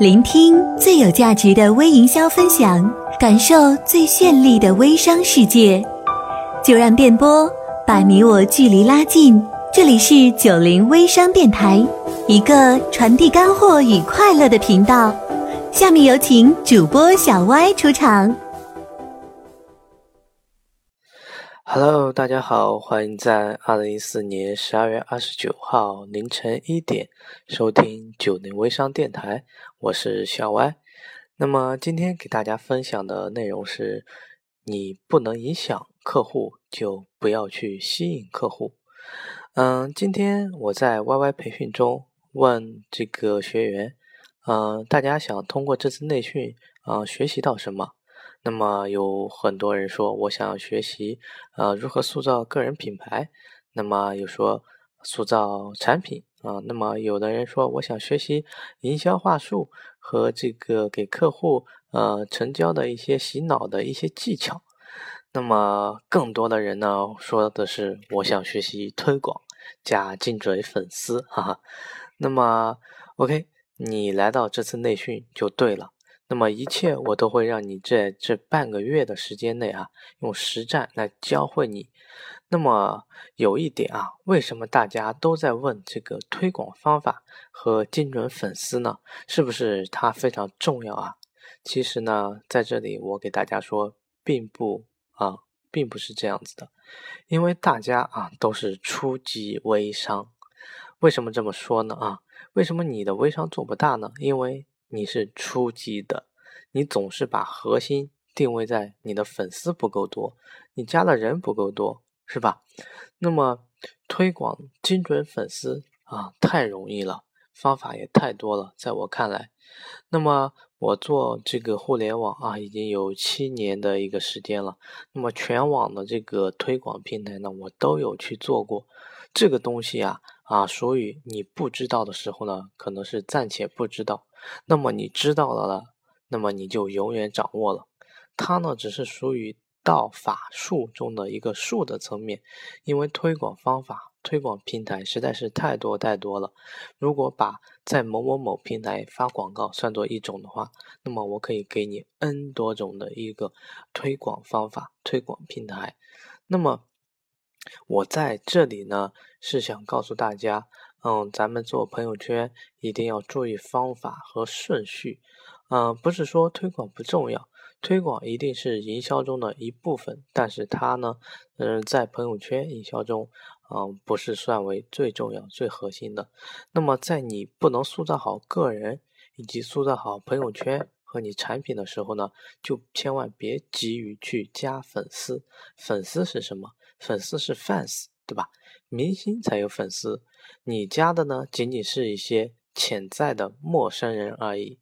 聆听最有价值的微营销分享，感受最绚丽的微商世界。就让电波把你我距离拉近。这里是九零微商电台，一个传递干货与快乐的频道。下面有请主播小歪出场。Hello，大家好，欢迎在二零一四年十二月二十九号凌晨一点收听九零微商电台，我是小歪。那么今天给大家分享的内容是：你不能影响客户，就不要去吸引客户。嗯，今天我在 YY 培训中问这个学员，嗯，大家想通过这次内训啊学习到什么？那么有很多人说，我想学习，呃，如何塑造个人品牌。那么有说塑造产品啊。那么有的人说，我想学习营销话术和这个给客户呃成交的一些洗脑的一些技巧。那么更多的人呢，说的是我想学习推广加精准粉丝，哈哈。那么 OK，你来到这次内训就对了。那么一切我都会让你在这半个月的时间内啊，用实战来教会你。那么有一点啊，为什么大家都在问这个推广方法和精准粉丝呢？是不是它非常重要啊？其实呢，在这里我给大家说，并不啊，并不是这样子的。因为大家啊都是初级微商，为什么这么说呢？啊，为什么你的微商做不大呢？因为你是初级的，你总是把核心定位在你的粉丝不够多，你加的人不够多，是吧？那么推广精准粉丝啊，太容易了，方法也太多了，在我看来。那么我做这个互联网啊，已经有七年的一个时间了。那么全网的这个推广平台呢，我都有去做过。这个东西啊啊，所以你不知道的时候呢，可能是暂且不知道。那么你知道了了，那么你就永远掌握了。它呢，只是属于道法术中的一个术的层面，因为推广方法、推广平台实在是太多太多了。如果把在某某某平台发广告算作一种的话，那么我可以给你 N 多种的一个推广方法、推广平台。那么我在这里呢，是想告诉大家。嗯，咱们做朋友圈一定要注意方法和顺序。嗯，不是说推广不重要，推广一定是营销中的一部分，但是它呢，嗯，在朋友圈营销中，嗯，不是算为最重要、最核心的。那么，在你不能塑造好个人以及塑造好朋友圈和你产品的时候呢，就千万别急于去加粉丝。粉丝是什么？粉丝是 fans，对吧？明星才有粉丝，你加的呢，仅仅是一些潜在的陌生人而已。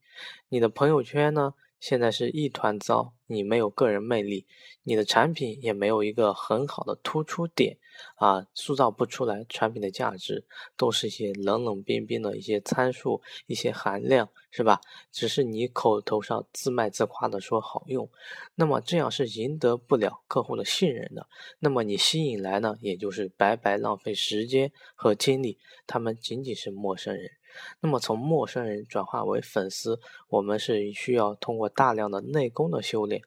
你的朋友圈呢？现在是一团糟，你没有个人魅力，你的产品也没有一个很好的突出点啊，塑造不出来产品的价值，都是一些冷冷冰冰的一些参数、一些含量，是吧？只是你口头上自卖自夸的说好用，那么这样是赢得不了客户的信任的。那么你吸引来呢，也就是白白浪费时间和精力，他们仅仅是陌生人。那么从陌生人转化为粉丝，我们是需要通过大量的内功的修炼。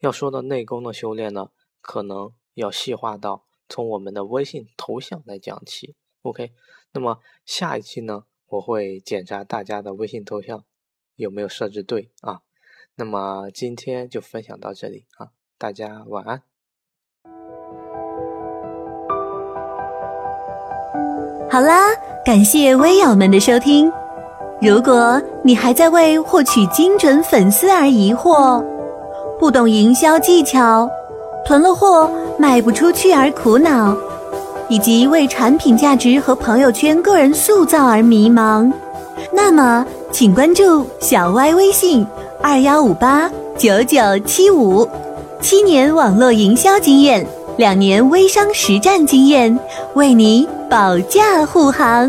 要说到内功的修炼呢，可能要细化到从我们的微信头像来讲起。OK，那么下一期呢，我会检查大家的微信头像有没有设置对啊。那么今天就分享到这里啊，大家晚安。好啦，感谢微友们的收听。如果你还在为获取精准粉丝而疑惑，不懂营销技巧，囤了货卖不出去而苦恼，以及为产品价值和朋友圈个人塑造而迷茫，那么请关注小歪微信二幺五八九九七五，七年网络营销经验，两年微商实战经验，为你。保驾护航。